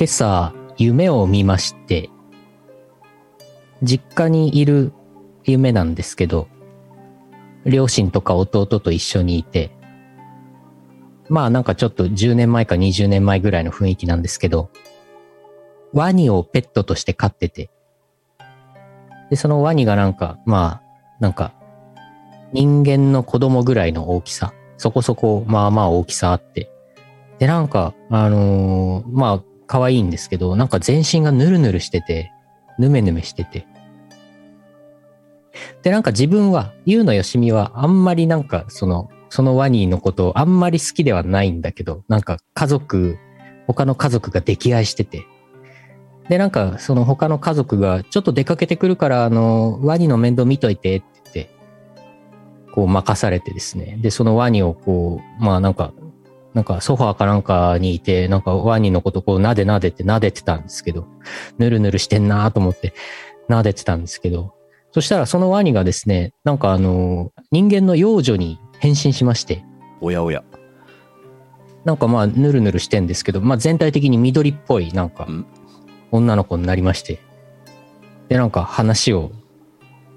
今朝、夢を見まして、実家にいる夢なんですけど、両親とか弟と一緒にいて、まあなんかちょっと10年前か20年前ぐらいの雰囲気なんですけど、ワニをペットとして飼ってて、で、そのワニがなんか、まあ、なんか、人間の子供ぐらいの大きさ、そこそこ、まあまあ大きさあって、で、なんか、あのーまあ、可愛いんですけど、なんか全身がヌルヌルしてて、ヌメヌメしてて。で、なんか自分は、ゆうのよしみは、あんまりなんか、その、そのワニのことをあんまり好きではないんだけど、なんか家族、他の家族が溺愛してて。で、なんか、その他の家族が、ちょっと出かけてくるから、あの、ワニの面倒見といてって言って、こう任されてですね。で、そのワニをこう、まあなんか、なんかソファーかなんかにいて、なんかワニのことこう撫で撫でて撫でてたんですけど、ぬるぬるしてんなと思って撫でてたんですけど、そしたらそのワニがですね、なんかあの、人間の幼女に変身しまして、おやおや。なんかまあぬるぬるしてんですけど、まあ全体的に緑っぽいなんかうん女の子になりまして、でなんか話を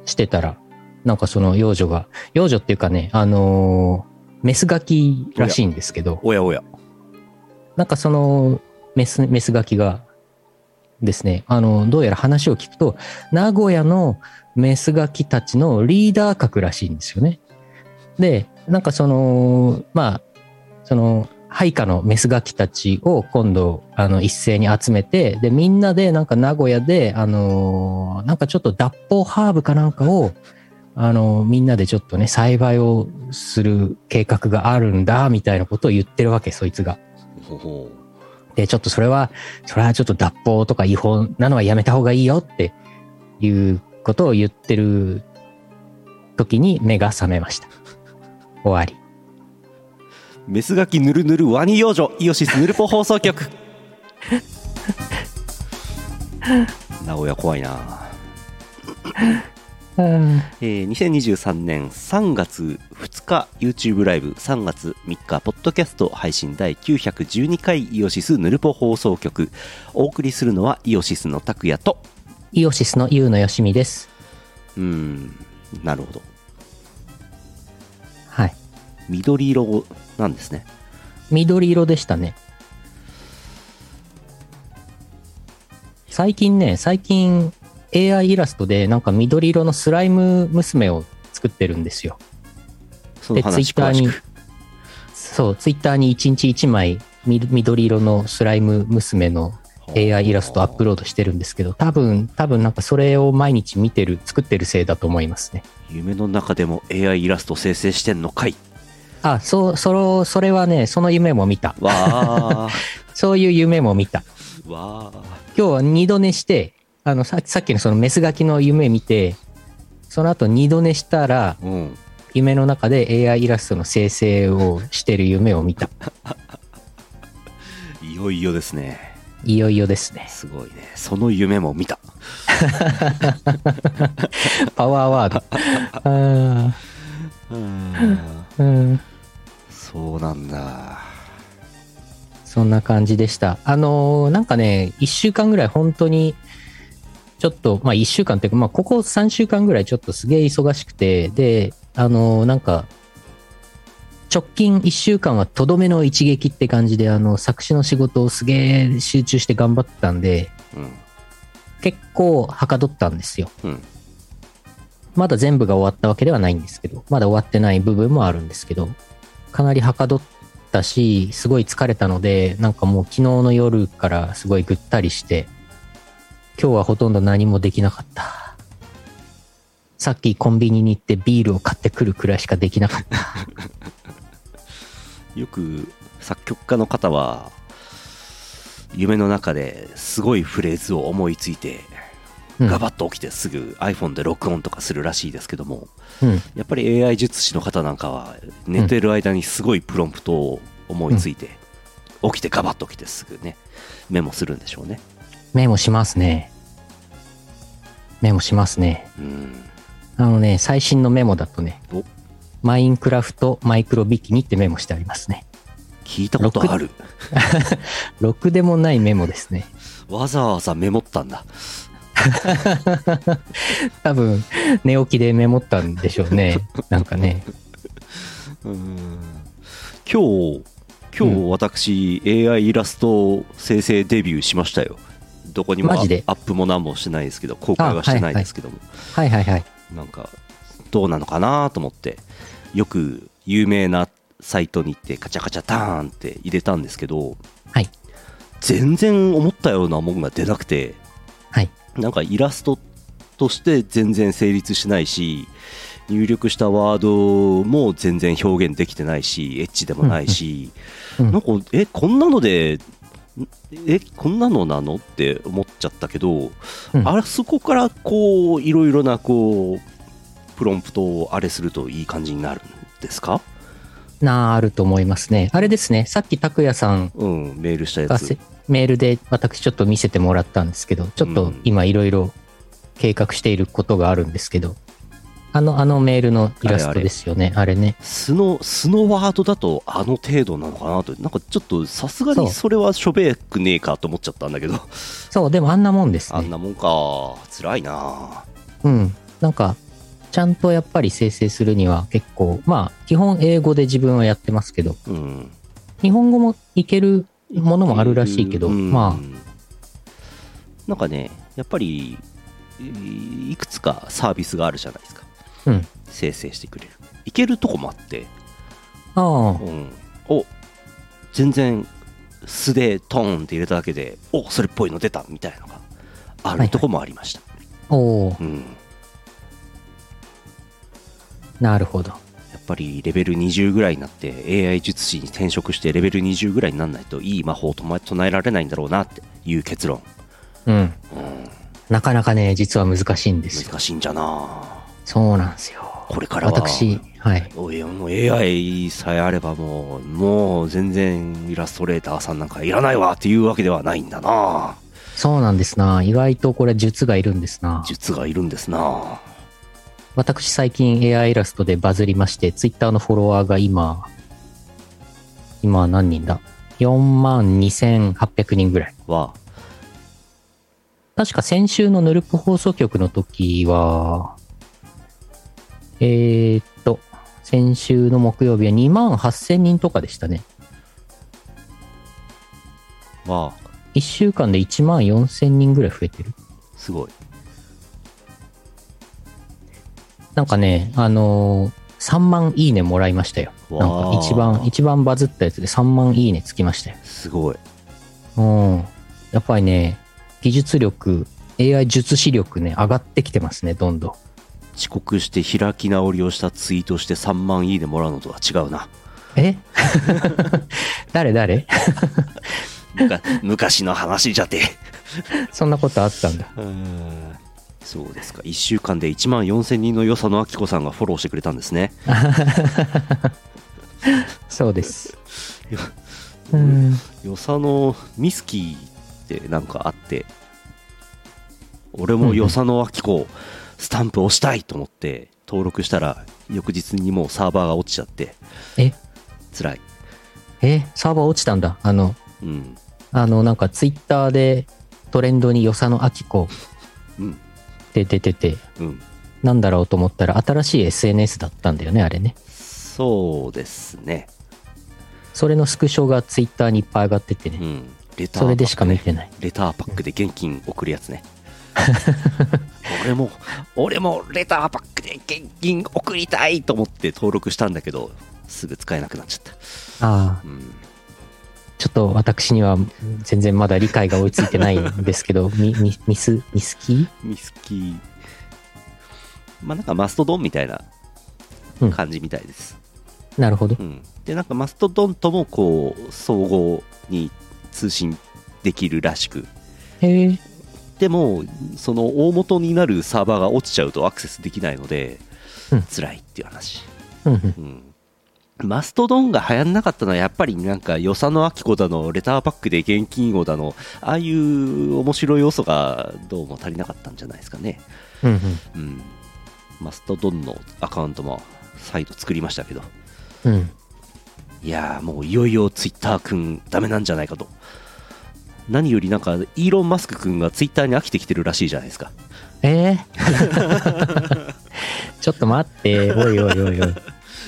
してたら、なんかその幼女が、幼女っていうかね、あのーメスガキらしいんですけど、おやおや。なんかそのメス、メスガキがですね、あの、どうやら話を聞くと、名古屋のメスガキたちのリーダー格らしいんですよね。で、なんかその、まあ、その、配下のメスガキたちを今度、あの、一斉に集めて、で、みんなでなんか名古屋で、あの、なんかちょっと脱法ハーブかなんかを、あの、みんなでちょっとね、栽培をする計画があるんだ、みたいなことを言ってるわけ、そいつが。ほほで、ちょっとそれは、それはちょっと脱法とか違法なのはやめた方がいいよっていうことを言ってる時に目が覚めました。終わり。メスガキぬるぬるワニ幼女イオシスヌルポ放送局 名古屋怖いなうん。えー2023年3月2日 YouTube ライブ3月3日ポッドキャスト配信第912回イオシスヌルポ放送局お送りするのはイオシスの拓也とイオシスのユウのよしみです。うーんなるほどはい。緑色なんですね緑色でしたね。最近ね、最近 AI イラストでなんか緑色のスライム娘を作ってるんですよ。で、ツイ話ッターにそう、ツイッターに1日1枚み緑色のスライム娘の AI イラストアップロードしてるんですけど、多分、多分なんかそれを毎日見てる、作ってるせいだと思いますね。夢の中でも AI イラスト生成してんのかいあ、そう、その、それはね、その夢も見た。わ そういう夢も見た。ーわー今日は二度寝して、あの、ささっきのそのメスガキの夢見て、その後二度寝したら、うん夢の中で AI イラストの生成をしてる夢を見た。いよいよですねいよいよですね。すごいねその夢も見たパワーワード。あ うんーうんそうなんだそんな感じでした。あのーなんかね、一週間ぐらい本当に、ちょっと、まあ一週間っていうか、まあここ3週間ぐらいちょっとすげえ忙しくて、で、あのーなんか、直近一週間はとどめの一撃って感じで、あの、作詞の仕事をすげえ集中して頑張ってたんで、うん結構はかどったんですよ。うんまだ全部が終わったわけではないんですけど、まだ終わってない部分もあるんですけど、かなりはかどったし、すごい疲れたので、なんかもう昨日の夜からすごいぐったりして、今日はほとんど何もできなかった。さっきコンビニに行ってビールを買ってくるくらいしかできなかった。よく作曲家の方は夢の中ですごいフレーズを思いついてうんガバッと起きてすぐ iPhone で録音とかするらしいですけどもうん。やっぱり AI 術師の方なんかは寝てる間にすごいプロンプトを思いついて起きてガバッと起きてすぐねメモするんでしょうねメモしますね。メモしますね。うんあのね、最新のメモだとねお、マインクラフトマイクロビキニってメモしてありますね。聞いたことあるろく でもないメモですね。わざわざメモったんだ 多分、寝起きでメモったんでしょうね。なんかね。うん今日今日私、AI イラスト生成デビューしましたよどこにもアマジで？アップも何もしてないですけど公開はしてないですけども、はいはいはい。なんかどうなのかなと思ってよく有名なサイトに行ってカチャカチャターンって入れたんですけどはい。全然思ったようなもんが出なくてはい。なんかイラストとして全然成立しないし入力したワードも全然表現できてないしエッチでもないし、うんなんかえこんなのでんえこんなのなのって思っちゃったけど、うん。あそこからこういろいろなこうプロンプトをあれするといい感じになるんですか？なあると思いますね。あれですね。さっき拓也さんうんメールしたやつ。メールで私ちょっと見せてもらったんですけど、ちょっと今いろいろ計画していることがあるんですけど、あの、あのメールのイラストですよね。あれね。素の素のワードだとあの程度なのかなとなんかちょっとさすがにそれはしょべくねえかと思っちゃったんだけどそう、でもあんなもんですね。あんなもんか辛いなうん。なんか、ちゃんとやっぱり生成するには結構、まあ、基本英語で自分はやってますけど、うん日本語もいけるものもあるらしいけど、うんまなんかねやっぱりいいくつかサービスがあるじゃないですか。生成してくれる。いけるとこもあって、ああ、うん、お全然素でトーンって入れただけでおそれっぽいの出たみたいなのがあはいはい。るとこもありました、おおうん、なるほど。やっぱりレベル20ぐらいになって AI 術師に転職してレベル20ぐらいにならないといい魔法を唱え唱えられないんだろうなっていう結論、うん。うん、なかなかね、実は難しいんですよ。難しいんじゃなそうなんですよ。これからは私、はい。おいもう AI さえあればもうもう全然イラストレーターさんなんかいらないわっていうわけではないんだなそうなんですな。意外とこれ術がいるんですな。術がいるんですな私最近 AI イラストでバズりまして、Twitter のフォロワーが今、今何人だ ?4 万2800人ぐらい。は確か先週のヌルプ放送局の時は、えーっと、先週の木曜日は2万8000人とかでしたね。は1週間で1万4000人ぐらい増えてる。すごいなんかね、あのー3万いいねもらいましたよ。なんか一番、一番バズったやつで3万いいねつきましたよ。すごいうん。やっぱりね、技術力、AI 術師力ね、上がってきてますね、どんどん。遅刻して開き直りをしたツイートして3万いいねもらうのとは違うな。え？誰誰？昔の話じゃて。そんなことあったんだ。そうですか。1週間で1万4000人の与謝野明子さんがフォローしてくれたんですね。そうです。いやうん。与謝野ミスキーってなんかあって。俺も与謝野明子スタンプ押したいと思って登録したら翌日にもうサーバーが落ちちゃってえ？辛い。え？サーバー落ちたんだ。あの、うん。あの、なんかツイッターでトレンドに与謝野明子うん。って出てて、うん。なんだろうと思ったら新しい SNS だったんだよね、あれね。そうですね。それのスクショがツイッターにいっぱい上がっててね。うん。レターそれでしか見パックねてない。レターパックで現金送るやつね俺も俺もレターパックで現金送りたいと思って登録したんだけどすぐ使えなくなっちゃった。ああ、うん。ちょっと私には全然まだ理解が追いついてないんですけど、ミミミス、ミスキー？ミスキー。まあなんかマストドンみたいなうん。感じみたいです、なるほど。う。ん。でなんかマストドンともこう総合に通信できるらしく。へえ。でもその大元になるサーバーが落ちちゃうとアクセスできないので、うん。辛いっていう話、うんマストドンが流行んなかったのはやっぱりなんか与謝野明子だのレターパックで現金をだのああいう面白い要素がどうも足りなかったんじゃないですかね。うんマストドンのアカウントも再度作りましたけど。うん。いやーもういよいよツイッターくんダメなんじゃないかと何よりなんかイーロン・マスクくんがツイッターに飽きてきてるらしいじゃないですかえー？ちょっと待って、おいおいおいおい。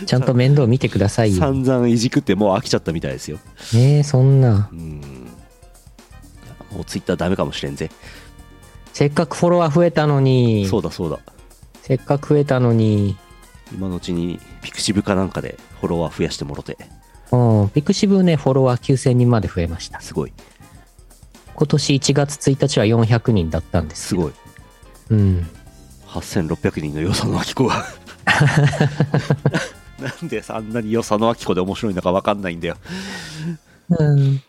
ちゃんと面倒見てくださいよ。散々いじくってもう飽きちゃったみたいですよえー、そんな。うんもうツイッターダメかもしれんぜせっかくフォロワー増えたのに。そうだそうだせっかく増えたのに。今のうちにピクシブかなんかでフォロワー増やしてもろてうん。ピクシブね、フォロワー9000人まで増えました。すごい今年1月1日は400人だったんです。すごいうん。8600人の与謝野晶子が なんであんなに与謝野晶子で面白いのか分かんないんだようん。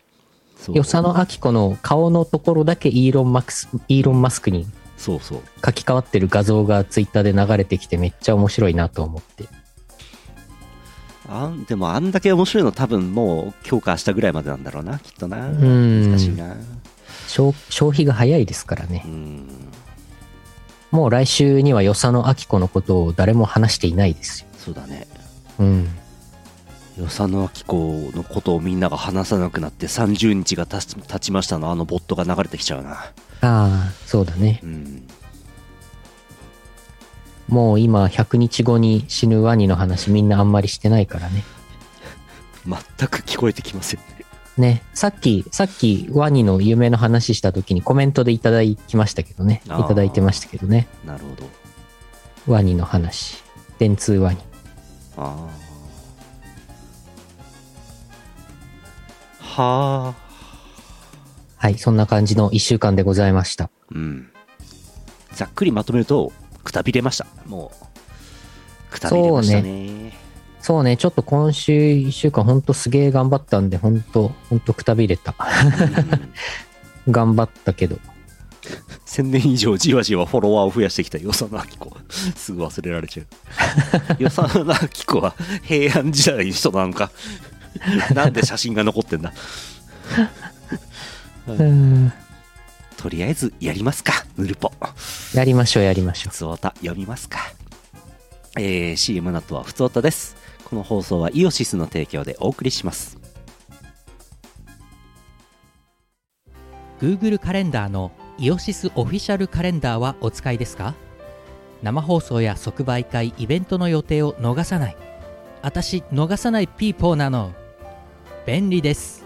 与謝野明子の顔のところだけイーロンマクス、イーロンマスクにそうそう書き換わってる画像がツイッターで流れてきてめっちゃ面白いなと思って。あんでもあんだけ面白いの多分もう今日か明日ぐらいまでなんだろうなきっとなうん難しいな消消費が早いですからねう。んもう来週には与謝野明子のことを誰も話していないですよ。そうだねうん。与謝野明子のことをみんなが話さなくなって30日が経ち経ちましたのあのボットが流れてきちゃうなああ、そうだね。うんもう今100日後に死ぬワニの話みんなあんまりしてないからね。全く聞こえてきますよねね。さっき、さっきワニの夢の話した時にコメントでいただきましたけどね。いただいてましたけどね。なるほどワニの話。電通ワニ。ああはあはい、そんな感じの1週間でございました。うんざっくりまとめるとくたびれましたもうくたびれましたねそうね、ちょっと今週1週間ほんとすげえ頑張ったんで、ほんと、ほんとくたびれた。うん。頑張ったけど。1000年以上じわじわフォロワーを増やしてきた与謝野明子すぐ忘れられちゃう。与謝野明子は平安時代の人なのか。なんで写真が残ってんだ。うん。とりあえずやりますかヌルポ。やりましょう、やりましょふつおた読みますか。えー、CM の後はふつおたですこの放送はイオシスの提供でお送りします。Google カレンダーのイオシスオフィシャルカレンダーはお使いですか？生放送や即売会イベントの予定を逃さない。私逃さないピーポーなの。便利です。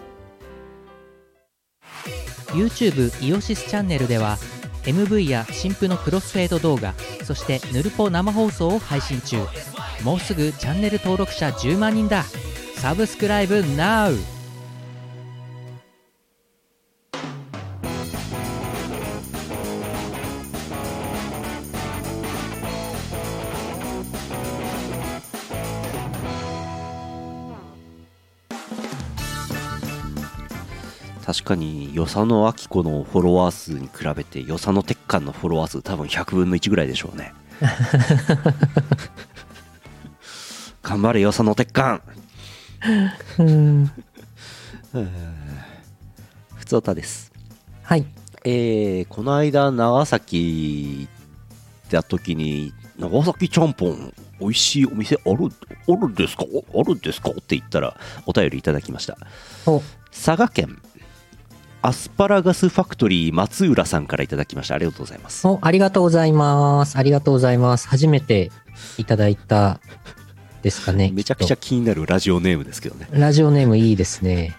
YouTube イオシスチャンネルでは MV や新婦のクロスフェード動画そしてヌルポ生放送を配信中もうすぐチャンネル登録者10万人だサブスクライブ NOW! 確かに与謝野明子のフォロワー数に比べて与謝野鉄管のフォロワー数多分100分の1ぐらいでしょうね 頑張れ与謝野鉄管う。うん。ふつおたですはい。えー、この間長崎行った時に長崎ちゃんぽん美味しいお店あるあるんですか？あるんですか？って言ったらお便りいただきましたお、佐賀県アスパラガスファクトリー松浦さんからいただきましたありがとうございますお、ありがとうございます。ありがとうございます。初めていただいたですかね。めちゃくちゃ気になるラジオネームですけどね、とラジオネームいいですね。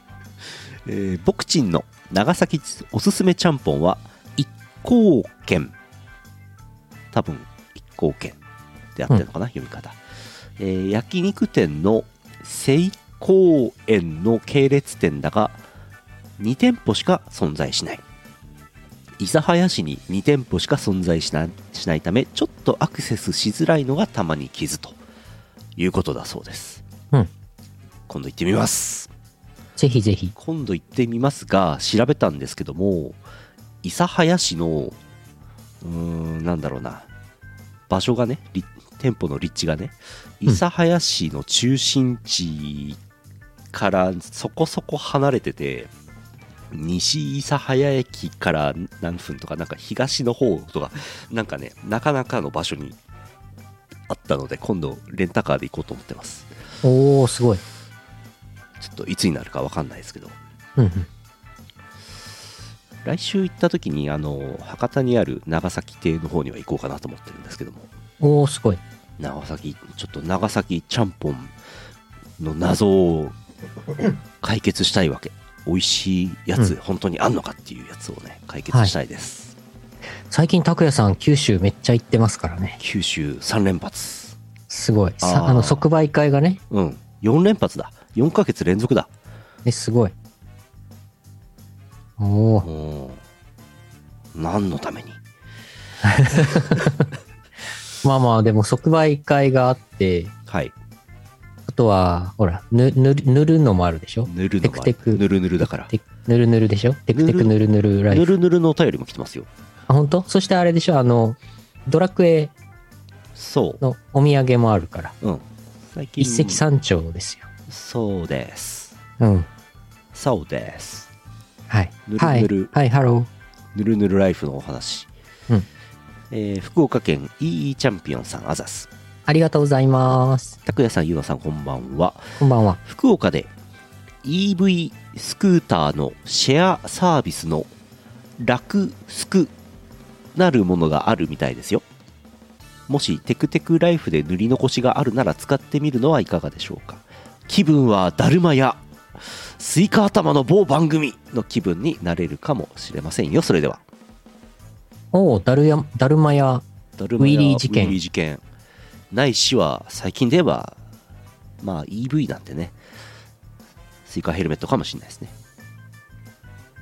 えー、僕ちんの長崎おすすめちゃんぽんは一光軒多分一光軒であってるのかな、読み方、えー焼肉店の聖光園の系列店だが2店舗しか存在しない。諫早市に2店舗しか存在しないしないためちょっとアクセスしづらいのがたまに傷ということだそうです、うん。今度行ってみます。ぜひぜひ。今度行ってみますが調べたんですけども諫早市のうーんなんだろうな。場所がねり店舗の立地がねうん。諫早市の中心地からそこそこ離れてて西諫早駅から何分とかなんか東の方とかなんかねなかなかの場所にあったので今度レンタカーで行こうと思ってますおー、すごい。ちょっといつになるかわかんないですけどうんうん。来週行った時にあの博多にある長崎邸の方には行こうかなと思ってるんですけどもおー、すごい。長崎ちょっと長崎ちゃんぽんの謎を解決したいわけ美味しいやつ、うん。本当にあんのかっていうやつをね解決したいです、最近、拓也さん、九州めっちゃ行ってますからね。九州3連発。すごい。さあー。あの、即売会がね、うん。4連発だ。4ヶ月連続だ。え、すごい。おー、うん何のために？まあまあ、でも即売会があって、はいあとは、ほら、ぬ、ぬる、塗るのもあるでしょ？ぬるのはテクテク。ぬるぬるだから。テぬるぬるでしょ？テクテクぬるぬるライフ。ぬるぬるのお便りも来てますよ。あ、本当？そしてあれでしょ？あの、ドラクエそのお土産もあるから、ううん。最近。一石三鳥ですよ。そうです。うん。そうです。はい。ぬるぬる。はい、はい、ハロー。ぬるぬるライフのお話、うん。えー福岡県 EE チャンピオンさんあざすありがとうございます。拓也さんゆうなさんこんばんは。こんばんは。福岡で EV スクーターのシェアサービスの楽スクなるものがあるみたいですよ。もしテクテクライフで塗り残しがあるなら使ってみるのはいかがでしょうか。気分はだるまやスイカ頭の某番組の気分になれるかもしれませんよ。それでは。おー、だるや、だるまやウィリー事件。ウィリー事件ないしは最近で言えばまあ EV なんてねスイカヘルメットかもしれないですね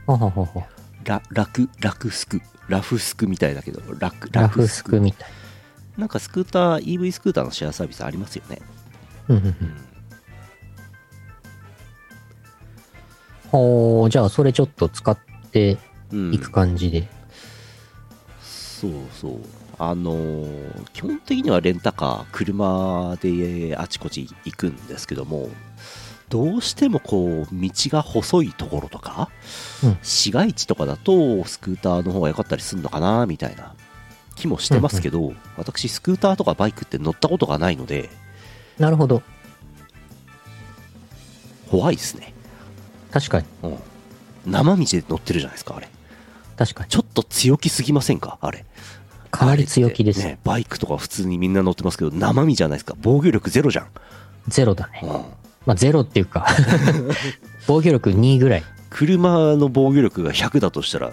ほほほほ。ララクラクスクラフスクみたいだけどラクラフスクみたい。なんかスクーター EV スクーターのシェアサービスありますよねうんうんうん。ほー、じゃあそれちょっと使ってうんいく感じで。そうそうあのー基本的にはレンタカー車であちこち行くんですけどもどうしてもこう道が細いところとか、うん市街地とかだとスクーターの方が良かったりするのかなみたいな気もしてますけど、私スクーターとかバイクって乗ったことがないのでなるほど。怖いですね、確かに。うん、生道で乗ってるじゃないですかあれ確かに。ちょっと強気すぎませんかあれかなり強気です。ね、バイクとか普通にみんな乗ってますけど生身じゃないですか防御力ゼロじゃん、ゼロだね。うんまあゼロっていうか、防御力2ぐらい。車の防御力が100だとしたら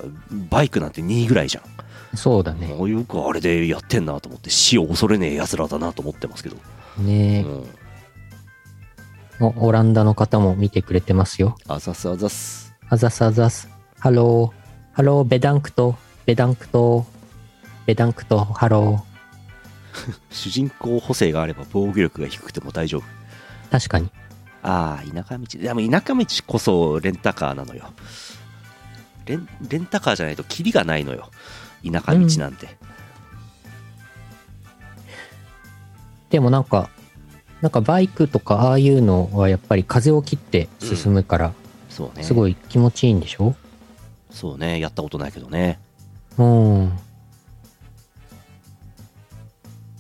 バイクなんて2ぐらいじゃん、そうだね。よくあれでやってんなと思って死を恐れねえ奴らだなと思ってますけど、ねうん、オランダの方も見てくれてますよ。あざすあざすあざすあざす。ハロー。ハロー、 bedankt。bedankt。bedankt。ハロ 主人公補正があれば防御力が低くても大丈夫。ー。確かに。ああ田舎道。でも田舎道こそレンタカーなのよ。レンレンタカーじゃないとキリがないのよ。田舎道なんて、でもなんか、なんかバイクとかああいうのはやっぱり風を切って進むから、そうね。すごい気持ちいいんでしょ？そうね。やったことないけどね。うん。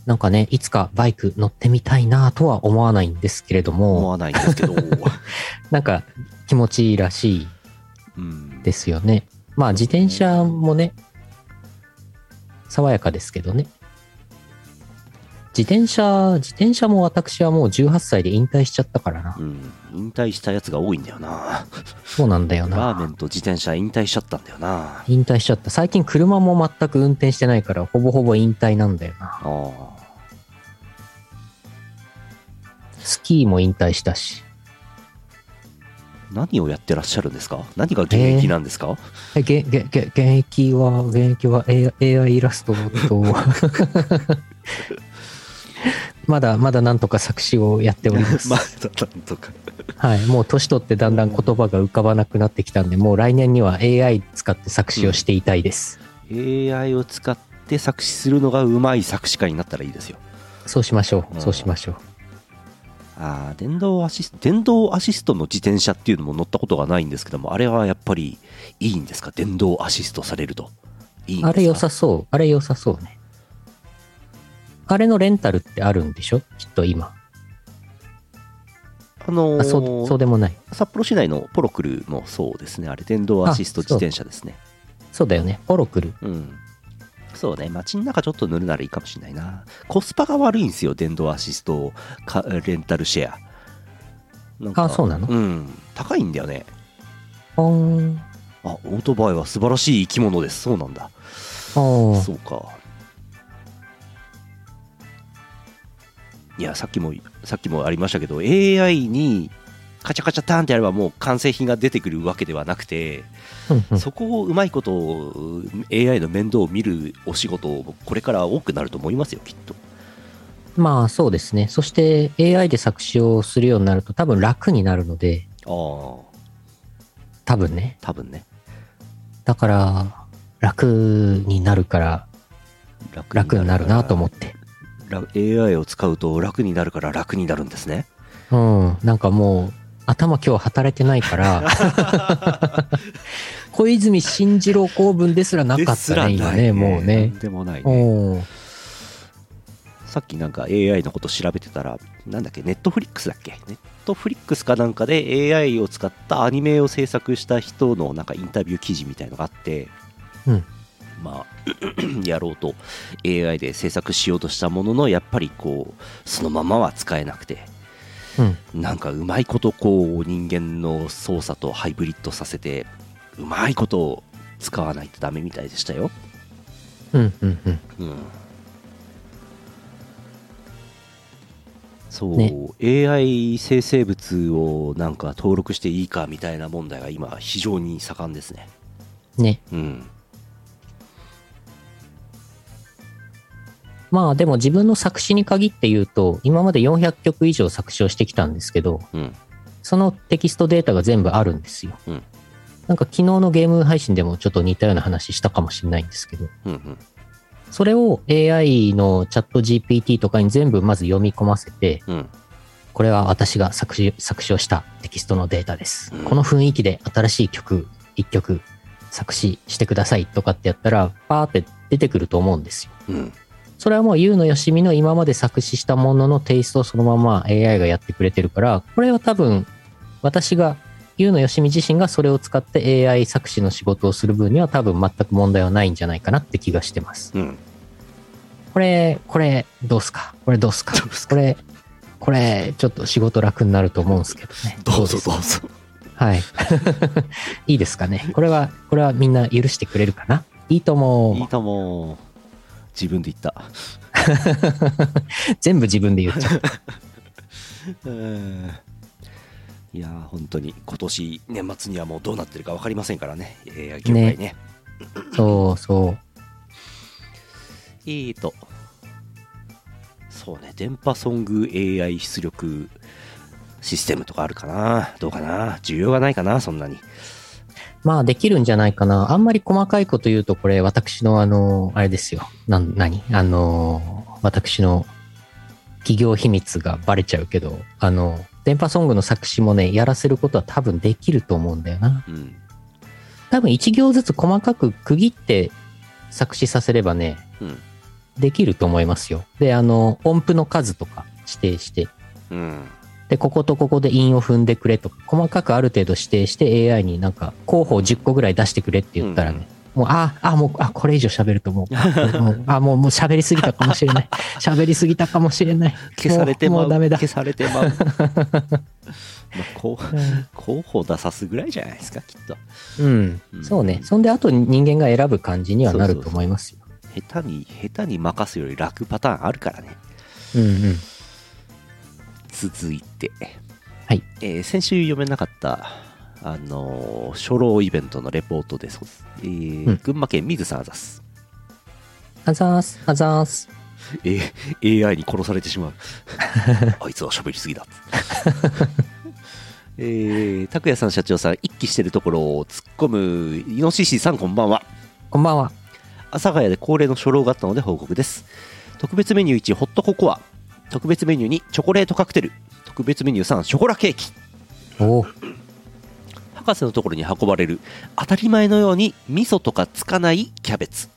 なんかね、いつかバイク乗ってみたいなとは思わないんですけれども、思わないんですけど なんか気持ちいいらしいうんですよね。まあ自転車もね、爽やかですけどね。自転車、自転車も私はもう18歳で引退しちゃったからなう。ん、引退したやつが多いんだよな。そうなんだよラーメな。ンと自転車引退しちゃったんだよな。引退しちゃった。最近車も全く運転してないから、ほぼほぼ引退なんだよな。ああ。スキーも引退したし。何をやってらっしゃるんですか？何が現役なんですか、え、げ、げ、げ、現役は、現役は AI, イラストと、まだ、まだなんとか作詞をやっております。まだなんとか。はい。もう年取ってだんだん言葉が浮かばなくなってきたんで、もう来年には AI 使って作詞をしていたいです。AI を使って作詞するのがうまい作詞家になったらいいですよ。そうしましょうんう。そうしましょう。ああ、電動アシスト、電動アシストの自転車っていうのも乗ったことがないんですけども、あれはやっぱりいいんですか？電動アシストされると。いいあれ良さそう。あれ良さそうね。あれのレンタルってあるんでしょ？きっと今。あのーあそうそうでもない。札幌市内のポロクルもそうですねあれ電動アシスト自転車ですねそうだよね。ポロクル。うんそうね街の中ちょっと塗るならいいかもしれないな。コスパが悪いんですよ電動アシストかレンタルシェア。なんかあそうなの？うん高いんだよね。あオートバイは素晴らしい生き物です。そうなんだ。そうか。いやさっきもさっきもありましたけど AI にカチャカチャターンってやればもう完成品が出てくるわけではなくて、そこをうまいこと AI の面倒を見るお仕事これから多くなると思いますよきっとまあそうですね。そして AI で作詞をするようになると多分楽になるので、ああ多分ね。多分ねだから、楽になるから楽になるなと思って。ら AI を使うと楽になるから楽になるんですねうん。なんかもう、頭今日働いてないから、小泉進次郎公文ですらなかったね、今ね、もうね。でもないね。さっきなんか AI のこと調べてたら、なんだっけ、ネットフリックスだっけ？ネットフリックスかなんかで AI を使ったアニメを制作した人のなんかインタビュー記事みたいのがあって、うん。まあ、やろうと AI で制作しようとしたものの、やっぱりこう、そのままは使えなくて、うん。なんかうまいことこう人間の操作とハイブリッドさせて、うまいことを使わないとダメみたいでしたよ。うん、うん、うん。うんそう、ね AI 生成物をなんか登録していいかみたいな問題が今非常に盛んですね。ね。うん。まあでも自分の作詞に限って言うと、今まで400曲以上作詞をしてきたんですけど、うん。そのテキストデータが全部あるんですよ。うんなんか昨日のゲーム配信でもちょっと似たような話したかもしれないんですけど、うんうん。それを AI のチャット GPT とかに全部まず読み込ませて、うん。これは私が作詞作詞をしたテキストのデータです。うんこの雰囲気で新しい曲1曲作詞してくださいとかってやったら、パーって出てくると思うんですよ。うん。それはもう、ゆうのよしみの今まで作詞したもののテイストをそのまま AI がやってくれてるから、これは多分、私が、ゆうのよしみ自身がそれを使って AI 作詞の仕事をする分には多分全く問題はないんじゃないかなって気がしてます。うん。これ、これ、どうすか？これどうすか？どうすか？これ、これ、ちょっと仕事楽になると思うんですけどね。どうぞどうぞ。はい。いいですかね？これは、これはみんな許してくれるかな？いいと思う。いいとも。自分で言った。全部自分で言っちゃう。う んいやー本当に今年年末にはもうどうなってるか分かりませんからね、AI 業界ね。そうそう。えーと、そうね、電波ソング AI 出力システムとかあるかな？どうかな？需要がないかな？そんなに。まあ、できるんじゃないかな。あんまり細かいこと言うと、これ、私のあの、あれですよ。なん、何？あの、私の企業秘密がバレちゃうけど、あの、電波ソングの作詞もね、やらせることは多分できると思うんだよな。うん。多分一行ずつ細かく区切って作詞させればね、うん。できると思いますよ。で、あの、音符の数とか指定して、うん。で、こことここで韻を踏んでくれとか、細かくある程度指定して AI になんか候補を10個ぐらい出してくれって言ったらね、もう、あ、あ、もう、あ、これ以上喋るともう、あもう、あ、もう、もう喋りすぎたかもしれない。喋りすぎたかもしれない。消されて。もうもうダメだ消されてまう。まあ、候補出さすぐらいじゃないですか、きっと。うんうん。そうね。そんで、あと人間が選ぶ感じにはなると思いますよ。下手に、下手に任すより楽パターンあるからね。うんうん。続いて、はい。えー先週読めなかった、あのー初老イベントのレポートです、えーうん。群馬県水さんあざす、あざーす、あざーす。えー AI に殺されてしまう。あいつは喋りすぎだ。えー、拓也さん社長さん一気してるところを突っ込む。イノシシさんこんばんは。こんばんは。阿佐ヶ谷で恒例の初老があったので報告です。特別メニュー1ホットココア特別メニュー2チョコレートカクテル。特別メニュー3ショコラケーキ。お。ー博士のところに運ばれる当たり前のように味噌とかつかないキャベツ。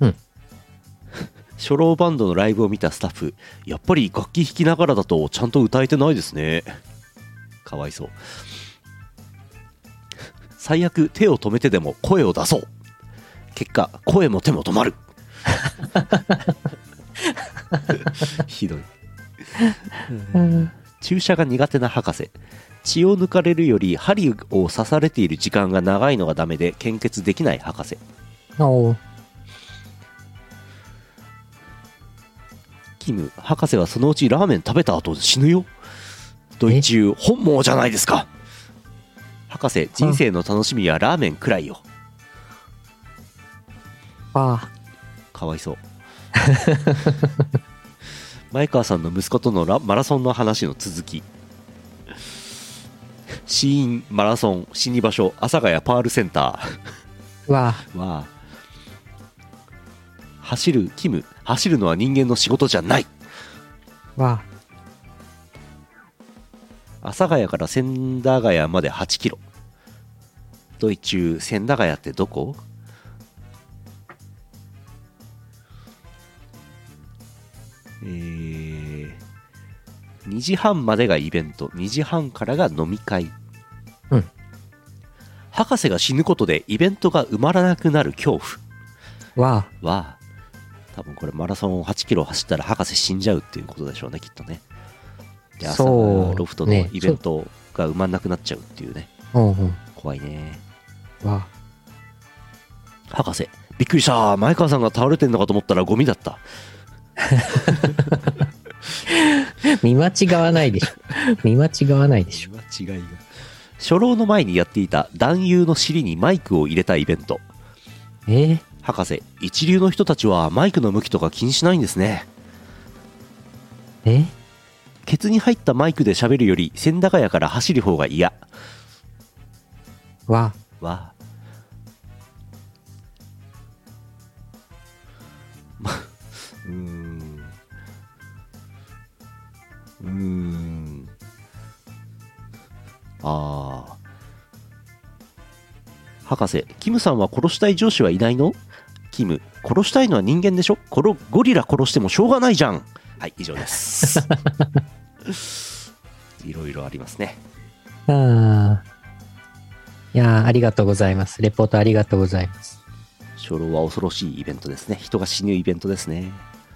うん。初老バンドのライブを見たスタッフやっぱり楽器弾きながらだとちゃんと歌えてないですね。かわいそう。最悪手を止めてでも声を出そう。結果声も手も止まる ひどい。注射が苦手な博士。血を抜かれるより針を刺されている時間が長いのがダメで献血できない博士。おーキム博士はそのうちラーメン食べた後死ぬよ。ドイ中本望じゃないですか。博士人生の楽しみはラーメンくらいよ。あ。かわいそう 前川さんの息子とのラマラソンの話の続き。死因マラソン死に場所阿佐ヶ谷パールセンター。わーは走るキム。走るのは人間の仕事じゃない。あ。わ阿佐ヶ谷から千駄ヶ谷まで8キロ。ドイ中千駄ヶ谷ってどこ？えー、2時半までがイベント。2時半からが飲み会。うん。博士が死ぬことでイベントが埋まらなくなる恐怖。わは多分これマラソンを8キロ走ったら博士死んじゃうっていうことでしょうねきっとね。で朝ロフトのねイベントが埋まんなくなっちゃうっていうね。う。んうん。怖いね。わ博士びっくりした。前川さんが倒れてんのかと思ったらゴミだった 見間違わないでしょ。見間違わないでしょ。間違いが。初老の前にやっていた男優の尻にマイクを入れたイベント。え？ー、博士一流の人たちはマイクの向きとか気にしないんですね。え？ケツに入ったマイクで喋るより千駄ヶ谷から走る方が嫌。わ。はうーん。ああ博士キムさんは殺したい上司はいないの？キム殺したいのは人間でしょ？殺ゴリラ殺してもしょうがないじゃん。はい以上です。いろいろありますね。ああいやーありがとうございます。レポートありがとうございます。初老は恐ろしいイベントですね。人が死ぬイベントですね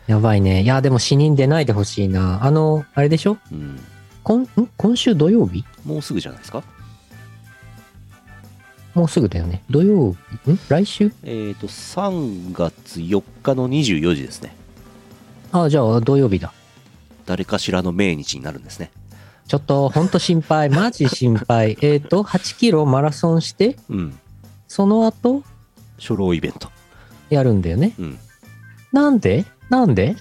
やばいね。いやでも死人出ないでほしいな。あのあれでしょ？うん。今ん今週土曜日？もうすぐじゃないですか？もうすぐだよね。土曜日？ん？来週？えっ、と3月4日の24時ですね。ああじゃあ土曜日だ。誰かしらの命日になるんですね。ちょっとほんと心配。マジ心配。えっと8キロマラソンしてうん。その後？初老イベント。やるんだよね。うん。なんで？なんで？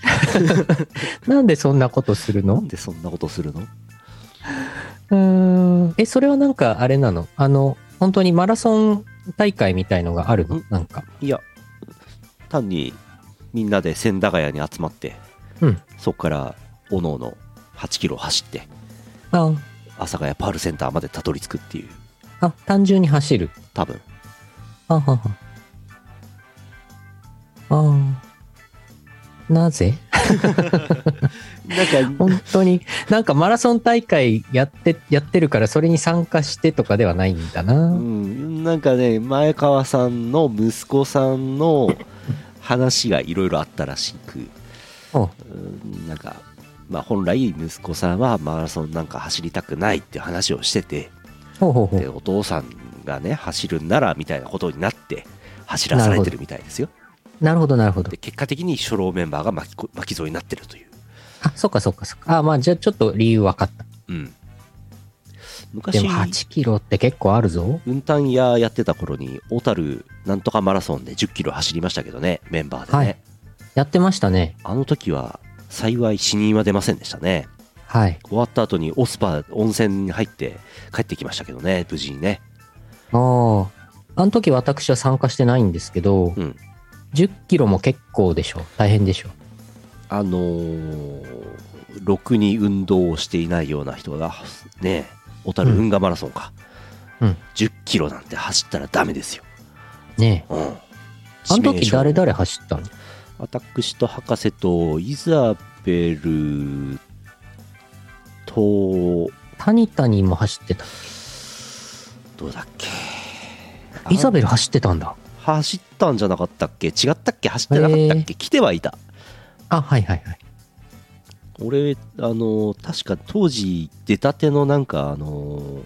なんでそんなことするの？なんでそんなことするの？うーん。えそれはなんかあれなの？あの本当にマラソン大会みたいのがあるの？ん。なんか。いや単にみんなで千駄ヶ谷に集まって、うん。そこからおのおの8キロ走ってあ。阿佐ヶ谷パールセンターまでたどり着くっていう。あ単純に走る。多分。あはは。あなぜ？なんか本当に？なんかマラソン大会やってやってるからそれに参加してとかではないんだな、うん、なんかね前川さんの息子さんの話がいろいろあったらしく、お。うん。なんか、まあ、本来息子さんはマラソンなんか走りたくないっていう話をしてて。でお父さんがね走るんならみたいなことになって走らされてるみたいですよなるほどなるほど。で結果的に初老メンバーが巻きこ巻き添えになってるという、あそっかそっかそっか。あまあじゃあちょっと理由分かった。うん、昔でも8キロって結構あるぞ。運担屋やってた頃に小樽なんとかマラソンで1 0キロ走りましたけどねメンバーでね、はい。やってましたね。あの時は幸い死人は出ませんでしたね。はい。終わった後にオスパ温泉に入って帰ってきましたけどね無事にね。あああの時私は参加してないんですけど、うん10キロも結構でしょ。大変でしょ。あのーろくに運動をしていないような人がね小樽運河マラソンか、うん。10キロなんて走ったらダメですよ、ねえ。うん、あの時誰だ誰走ったの？私と博士とイザベルとタニタニも走ってた。どうだっけ？イザベル走ってたんだ。走ったんじゃなかったっけ？違ったっけ？走ってなかったっけ、来てはいた。あ、はいはいはい。俺あの確か当時出たてのなんかあの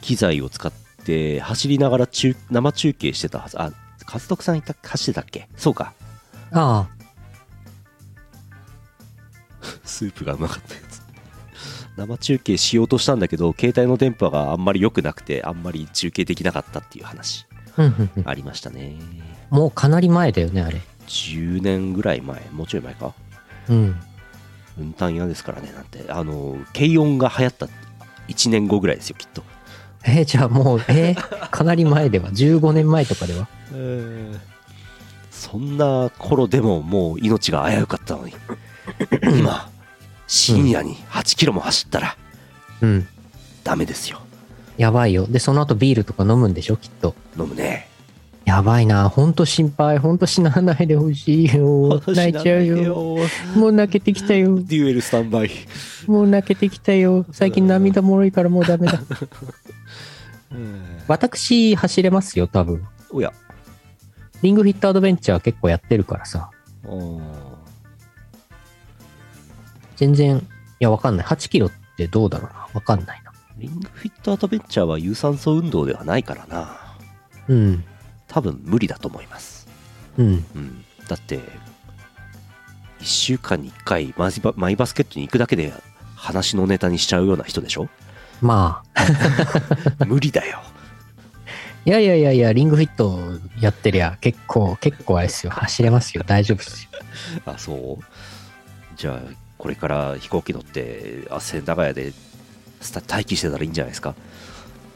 機材を使って走りながら中生中継してたはず。あ和徳さんいた走ってたっけ？そうか。あ。スープがうまかったやつ。生中継しようとしたんだけど携帯の電波があんまり良くなくてあんまり中継できなかったっていう話あ。うんうんうんありましたねもうかなり前だよね、あれ。10年ぐらい前もうちょい前か？うん。運搬屋ですからねなんてあの軽音が流行った1年後ぐらいですよきっとえーじゃあもう、えーかなり前では ?15 年前とかでは？そんな頃でももう命が危うかったのに今深夜に8キロも走ったらうん。ダメですよやばいよ。で、その後ビールとか飲むんでしょ？きっと。飲むねやばいな。ほんと心配。ほんと死なないでほしいよ。泣いちゃうよ。もう泣けてきたよ。デュエルスタンバイもう泣けてきたよ。最近涙もろいからもうダメだ。私走れますよ、多分。おやリングフィットアドベンチャー結構やってるからさ。全然、いや、わかんない。8キロってどうだろうな。わかんないな。リングフィットアドベンチャーは有酸素運動ではないからなうん。多分無理だと思いますうん。うんだって1週間に1回マジバマイバスケットに行くだけで話のネタにしちゃうような人でしょ？まあ。無理だよ いやいやいやいや、リングフィットやってりゃ結構、結構あれですよ。走れますよ。大丈夫ですよ。あそう？じゃあこれから飛行機乗ってあ千駄ヶ谷で待機してたらいいんじゃないですか。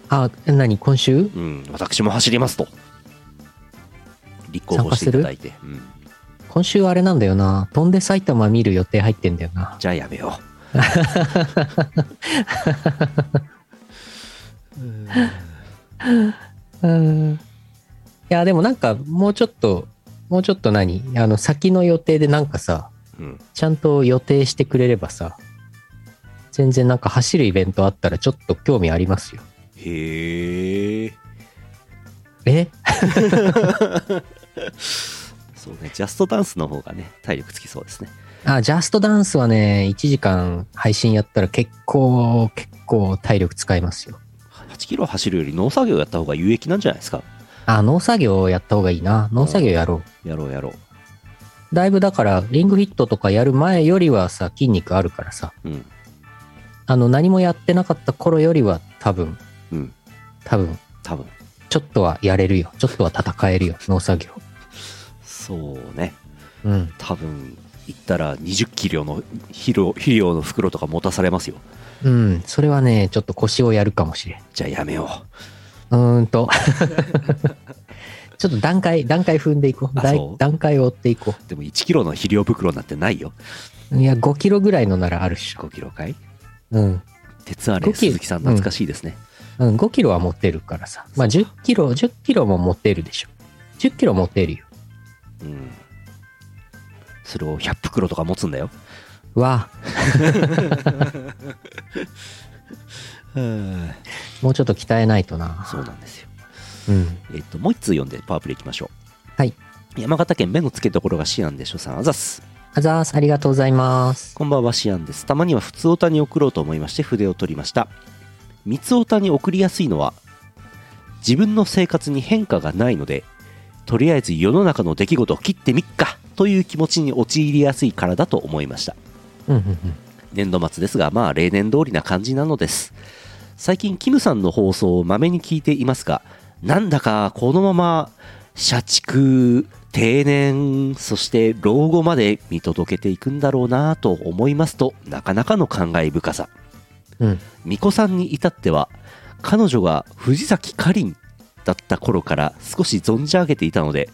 あ、何今週？うん私も走りますと。立候補していただいて、うん、今週あれなんだよな。飛んで埼玉見る予定入ってんだよな。じゃあやめよう。ん。いや、でもなんか、もうちょっと、もうちょっと何？あの、先の予定でなんかさ、う、うん、ちゃんと予定してくれればさ、全然なんか走るイベントあったらちょっと興味ありますよ。へええ？そうねジャストダンスの方がね体力つきそうですねあ、ジャストダンスはね、1時間配信やったら結構、結構体力使いますよ。8キロ走るより農作業やった方が有益なんじゃないですか？あ、農作業やった方がいいな。農作業やろう。やろうやろだいぶだから、リングフィットとかやる前よりはさ、筋肉あるからさ、ううんあの、何もやってなかった頃よりは多分、うん多分、多分ちょっとはやれるよ。ちょっとは戦えるよ。農作業。そうねうん。多分行ったら20キロの肥料肥料の袋とか持たされますようん。それはね、ちょっと腰をやるかもしれん。じゃあやめようーんと。ちょっと段階、段階踏んでいこう。だいう段階を追っていこうでも1キロの肥料袋なんてないよう。いや、5キロぐらいのならあるっしょ。5キロかい？うん。鉄アレ5キロ鈴木さん懐かしいですね、うん、5キロは持ってるからさ。まあ、10キロ、10キロも持ってるでしょ。10キロ持ってるよ。うんそれを100袋とか持つんだよわ もうちょっと鍛えないとな。そうなんですようん。えっともう一通読んでパワープレイいきましょうはい山形県目の付けどころがシアンでしょさんあざっすあざーす。ありがとうございます。こんばんはシアンですたまには普通オタに送ろうと思いまして筆を取りました三つオタに送りやすいのは自分の生活に変化がないのでとりあえず世の中の出来事を切ってみっかという気持ちに陥りやすいからだと思いましたうんうんうん。年度末ですがまあ例年通りな感じなのです最近キムさんの放送をまめに聞いていますがなんだかこのまま社畜定年そして老後まで見届けていくんだろうなと思いますとなかなかの感慨深さ。うん。巫女さんに至っては彼女が藤崎かりんだった頃から少し存じ上げていたので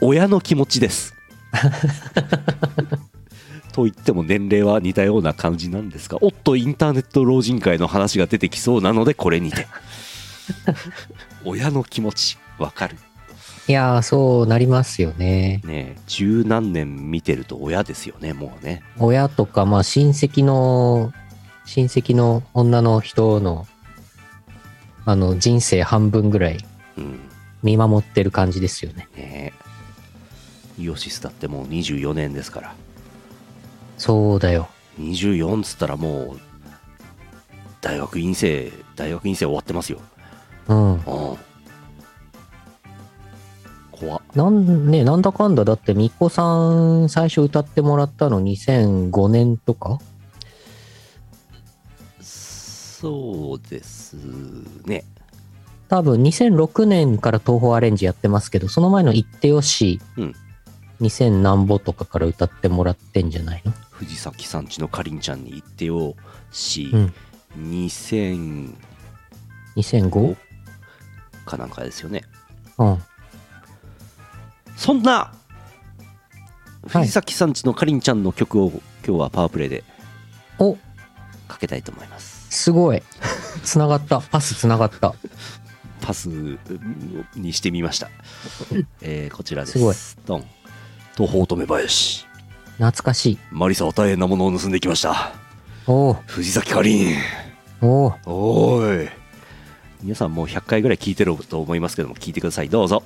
親の気持ちです。と言っても年齢は似たような感じなんですがおっとインターネット老人会の話が出てきそうなのでこれにて。親の気持ちわかるいやそうなりますよね。ね十何年見てると親ですよね、もうね。親とか、まあ親戚の、親戚の女の人の、あの、人生半分ぐらい、見守ってる感じですよね。うん、ねイオシスだってもう24年ですから。そうだよ。24っつったらもう、大学院生、大学院生終わってますよ。うん。うん怖なんね、なんだかんだだって、みこさん最初歌ってもらったの2005年とか？そうですね。多分2006年から東宝アレンジやってますけど、その前の言ってよし、うん、2000何ぼとかから歌ってもらってんじゃないの？藤崎さんちのかりんちゃんに言ってよし、うん、2000… 2005? かなんかですよね。うん。そんな藤崎さんちのかりんちゃんの曲を今日はパワープレイでお。かけたいと思います。すごい。つながった。パスつながった。パスにしてみました、えー、こちらです。すごい。ン。途方止め林。懐かしい。マリサは大変なものを盗んできました。おお藤崎かりん。おおおい。皆さんもう100回ぐらい聞いてると思いますけども聞いてください。どうぞ。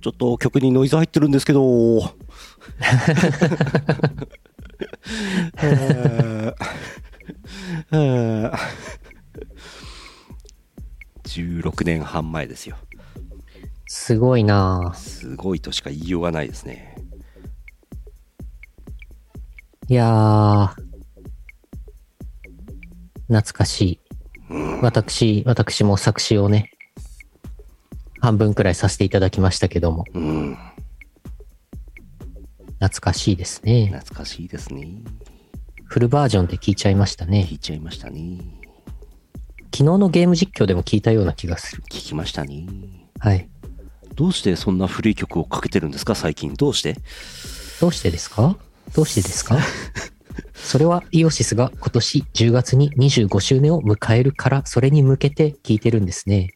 ちょっと曲にノイズ入ってるんですけど。えーえー16年半前ですよ。すごいなすごいとしか言いようがないですね。いやー、懐かしい。私、私も作詞をね、半分くらいさせていただきましたけども、うん。懐かしいですね。懐かしいですね。フルバージョンで聞いちゃいましたね。聞いちゃいましたね。昨日のゲーム実況でも聞いたような気がする。聞きましたね。はい。どうしてそんな古い曲をかけてるんですか？最近。どうして？どうしてですか？どうしてですか？それはイオシスが今年10月に25周年を迎えるから、それに向けて聞いてるんですね。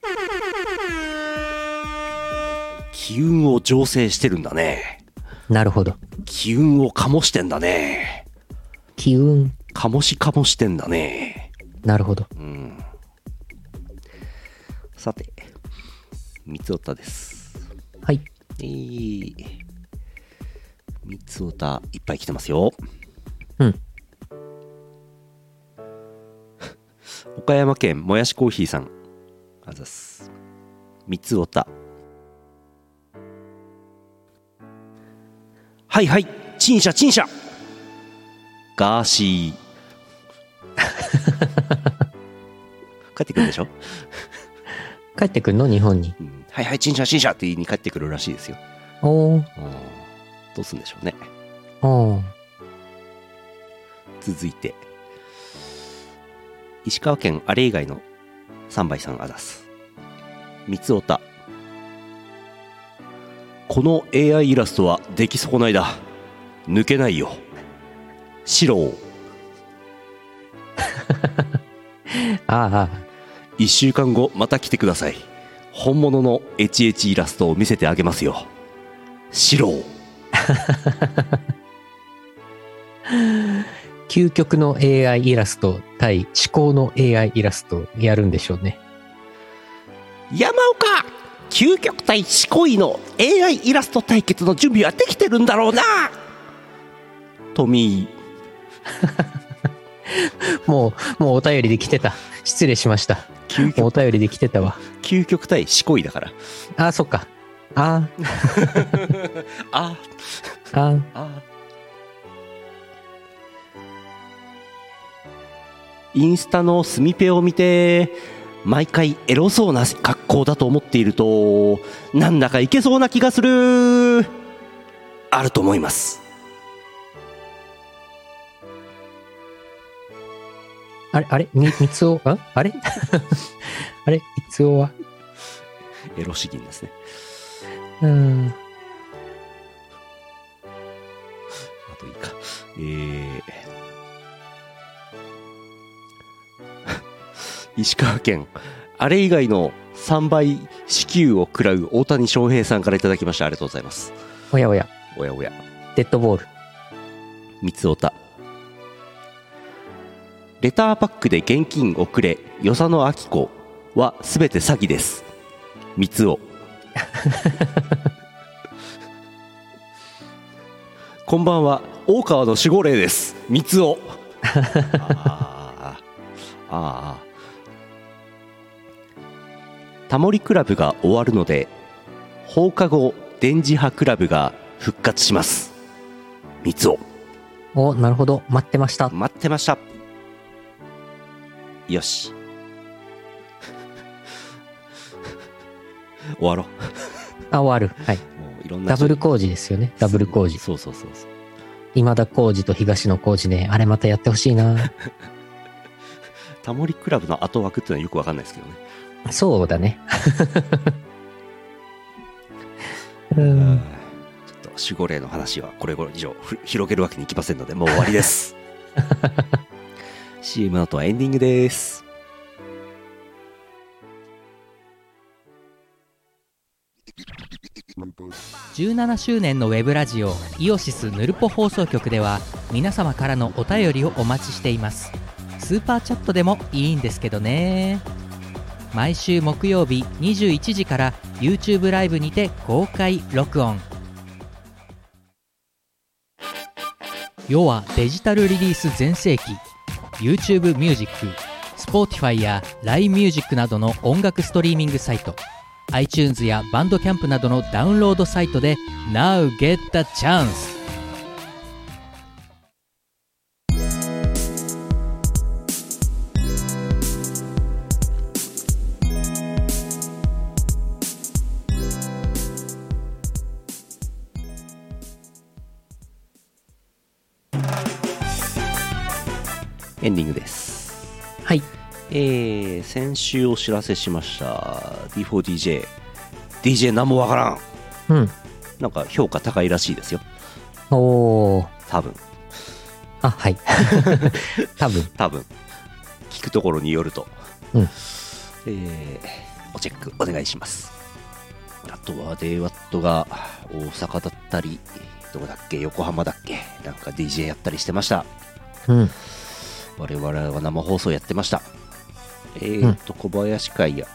機運を醸成してるんだね。なるほど。機運を醸してんだね。機運。醸し醸してんだね。なるほど。うん。さて、三つおたです。はい。えー、三つおたいっぱい来てますよ。うん。岡山県もやしコーヒーさん。あざっす。三つおた。はいはい、陳謝陳謝ガーシー。帰ってくるでしょ、帰ってくんの？日本に。うん、はいはい、陳謝陳謝って言いに帰ってくるらしいですよ。おー。うんどうすんでしょうね。おー。続いて石川県あれ以外の3倍さんあだす三つおたこの AI イラストは出来損ないだ。抜けないよ。白 ああ、1週間後また来てください。本物の HH イラストを見せてあげますよ。白 究極の AI イラスト対思考の AI イラストやるんでしょうね。山岡究極対思考医の AI イラスト対決の準備はできてるんだろうな。トミー。もう、もうお便りで来てた。失礼しました。究もうお極便りで来てたわ。究極対思考医だから。ああ、そっか。ああ。あ、あ。あ。インスタのスミペを見て毎回エロそうな格好だと思っているとなんだかいけそうな気がする。あると思います。あれ、あれ？み、みつお、あ？あれ？あれ？みつおは？エロ詩吟ですね。うーん。あといいか。えー石川県。あれ以外の3倍支給を食らう大谷翔平さんからいただきました。ありがとうございます。おやおや、おやおや。デッドボール。三つおた。レターパックで現金送れ。与謝野明子はすべて詐欺です。三つお。こんばんは。大川の守護霊です。三つお。ああああタモリクラブが終わるので放課後電磁波クラブが復活します三つおお、なるほど。待ってました。待ってましたよし 終わろあ、終わる。はい。うもういろんなダブル工事ですよね。ダブル工事。そうそうそうそう今田工事と東野工事ね。あれまたやってほしいな。タモリクラブの後枠っていうのはよくわかんないですけどねそうだね。う うん。ん。ちょっと守護霊の話はこれ以上ふ広げるわけにいきませんのでもう終わりです。CM の後はエンディングです。17周年のウェブラジオイオシスヌルポ放送局では皆様からのお便りをお待ちしています。スーパーチャットでもいいんですけどね毎週木曜日21時から YouTube ライブにて公開録音。世はデジタルリリース全盛期。YouTube ミュージック Spotify や LINE ミュージックなどの音楽ストリーミングサイト。iTunes やバンドキャンプなどのダウンロードサイトで Now get the chance! エンディングです。はい。えー、先週お知らせしました D4DJ。DJ 何もわからん。うん。なんか評価高いらしいですよ。おー。多分。あ、はい。多分。多分。聞くところによると。うんえー、おチェックお願いします。あとは DWAT が大阪だったり、どこだっけ？横浜だっけ？なんか DJ やったりしてました。うん。我々は生放送やってました。えーと、小林会や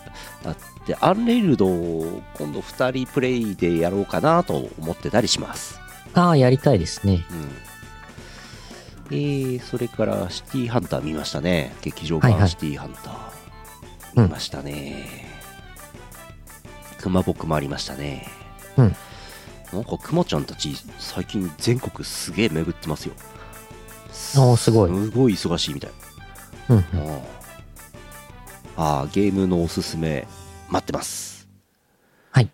あって、アンレイルドを今度2人プレイでやろうかなと思ってたりします。ああ、やりたいですね。うん。えー、それからシティハンター見ましたね。劇場はいはい版シティハンター。うん見ましたね。熊僕もありましたね。うん。なんか熊ちゃんたち最近全国すげえ巡ってますよ。おーすごいすごい忙しいみたい。うん。うんああ、ゲームのおすすめ待ってます。はい。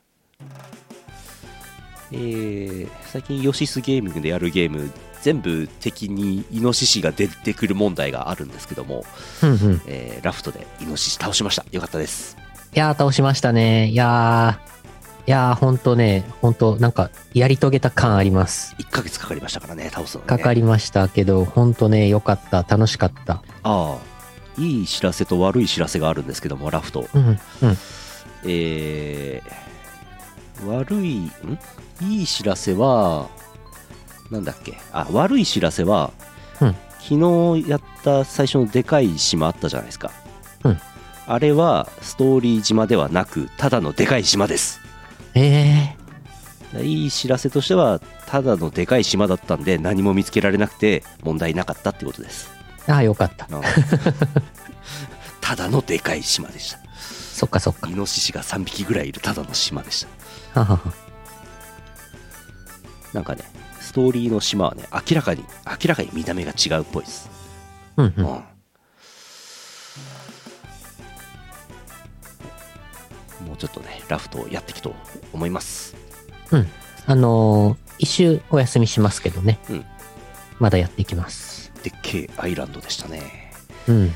えー、最近ヨシスゲーミングでやるゲーム、全部敵にイノシシが出てくる問題があるんですけども、うんうん。えーラフトでイノシシ倒しました。よかったです。いやー、倒しましたね。いやー、いやー、ほんとね、ほんと、なんか、やり遂げた感あります。1ヶ月かかりましたからね、倒すのに、ね。かかりましたけど、ほんとね、よかった。楽しかった。ああ、いい知らせと悪い知らせがあるんですけども、ラフト。うん、うん。えー、悪い、ん？いい知らせは、なんだっけ？あ、悪い知らせは、うん昨日やった最初のでかい島あったじゃないですか。うんあれはストーリー島ではなく、ただのでかい島です。えいい知らせとしては、ただのでかい島だったんで、何も見つけられなくて問題なかったってことです。ー、ああ、よかった。うん ただのでかい島でした。そっかそっかイ。ノシシが3匹ぐらいいるただの島でした。ははは。なんかね、ストーリーの島はね、明らかに、明らかに見た目が違うっぽいです。うん、う。うんもうちょっとね、ラフトをやっていきと思います。あのー、一周お休みしますけどね。うんまだやっていきます。でっけえアイランドでしたね。うん。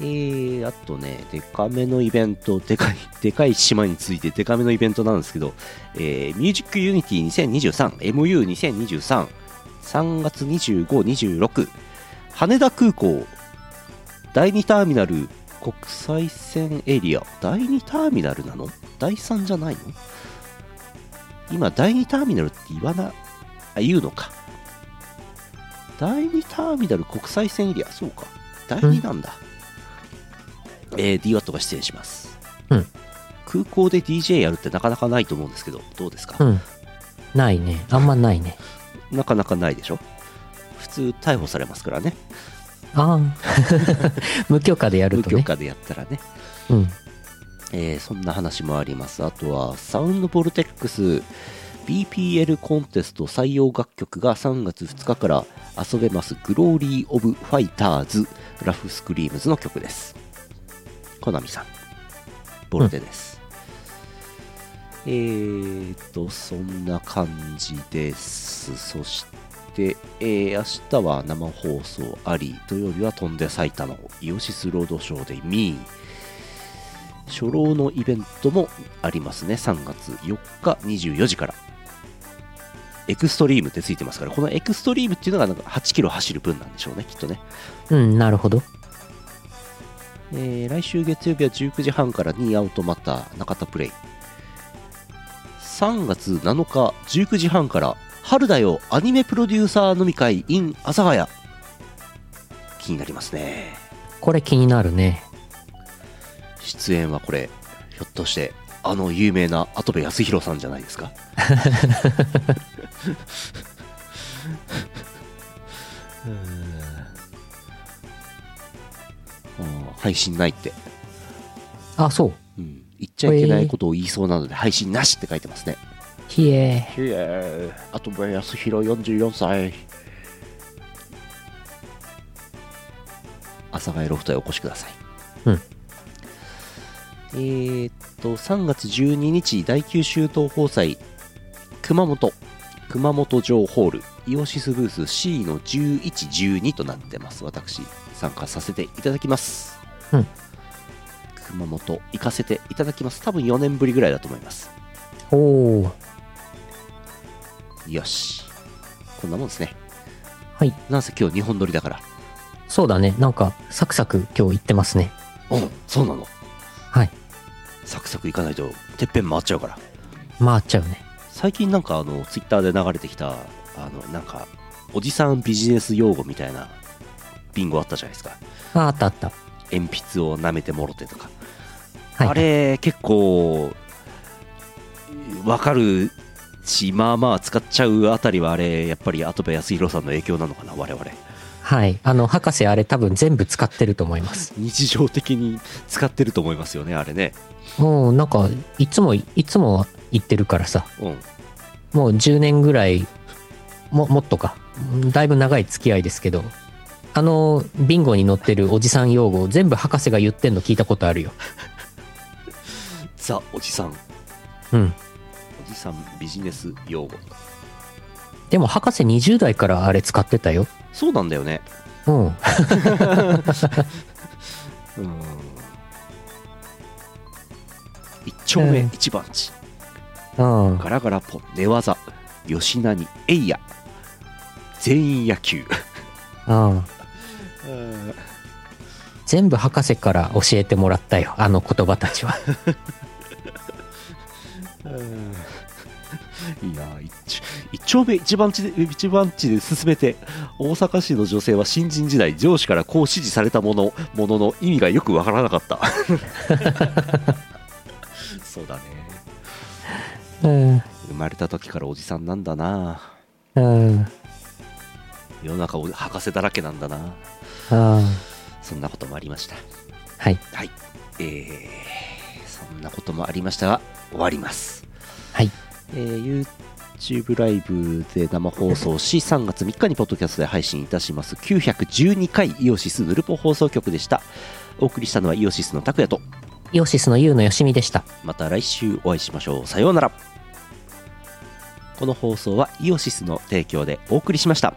えー、あとね、デカめのイベント、でかい、でかい島についてデカめのイベントなんですけど、えー、ミュージックユニティ2023、MU2023、3月25、26、羽田空港、第2ターミナル、国際線エリア、第2ターミナルなの？第3じゃないの？今、第2ターミナルって言わな、あ、言うのか。第2ターミナル国際線エリア、そうか。第2なんだ。えー、DWAT が出演します。うん空港で DJ やるってなかなかないと思うんですけど、どうですか、うん。ないね。あんまないね。なかなかないでしょ？普通逮捕されますからね。ああ。無許可でやるとね。無許可でやったらね。うん。えーそんな話もあります。あとは、サウンドボルテックス BPL コンテスト採用楽曲が3月2日から遊べますグローリー・オブ・ファイターズラフ・スクリームズの曲です。コナミさん、ボルテです。えーと、そんな感じです。そして、えー明日は生放送あり、土曜日は飛んで埼玉をイオシスロードショーで見、初老のイベントもありますね。3月4日24時から。エクストリームってついてますから、このエクストリームっていうのがなんか8キロ走る分なんでしょうね、きっとね。うん、なるほど。えー来週月曜日は19時半からニーアウトマター中田プレイ。3月7日19時半から春だよアニメプロデューサー飲み会 in 阿佐ヶ谷。気になりますね。これ気になるね。出演はこれひょっとしてあの有名な跡部康弘さんじゃないですか？配信ないって、あ、そう。うん、言っちゃいけないことを言いそうなので配信なしって書いてますねひえ。いえ跡部康弘44歳。阿佐ヶ谷ロフトへお越しください。うん。えー、っと3月12日第九州東宝祭。熊本。熊本城ホール。イオシスブース C の1112となってます。私参加させていただきます。うん。熊本行かせていただきます。多分4年ぶりぐらいだと思います。おー。よしこんなもんですねはい。なんせ今日日本撮りだからそうだね。なんか、サクサク今日言ってますね。うんそうなのはい。サクサクいかないとてっぺん回っちゃうから回っちゃうね。最近なんかあのツイッターで流れてきたあのなんかおじさんビジネス用語みたいなビンゴあったじゃないですかあ、あったあった。鉛筆を舐めてもろてとか、はい。あれ結構わかるしまあまあ使っちゃうあたりはあれやっぱり跡部康弘さんの影響なのかな我々はい。あの、博士あれ多分全部使ってると思います。日常的に使ってると思いますよねあれねうん、なんか、いつも、いつも言ってるからさ。うんもう10年ぐらい、も、もっとか。だいぶ長い付き合いですけど、あの、ビンゴに載ってるおじさん用語、全部博士が言ってんの聞いたことあるよ。ザおじさんうん。おじさんビジネス用語でも博士20代からあれ使ってたよ。そうなんだよねうん。うん一丁目うん一番地うん。ガラガラポン寝技吉何エイヤ全員野球うん。全部博士から教えてもらったよ。あの言葉たちは。いやー一一丁目一番地で一番地で進めて大阪市の女性は新人時代上司からこう指示されたものものの意味がよくわからなかった そうだねうん。生まれた時からおじさんなんだなうん。世の中お博士だらけなんだなうん。そんなこともありましたはい。はいえー、そんなこともありましたが終わりますはい。えー YouTube ライブで生放送し 3月3日にポッドキャストで配信いたします。912回イオシスヌルポ放送局でした。お送りしたのはイオシスの拓也と。イオシスのユウのよしみでした。また来週お会いしましょう。さようなら。この放送はイオシスの提供でお送りしました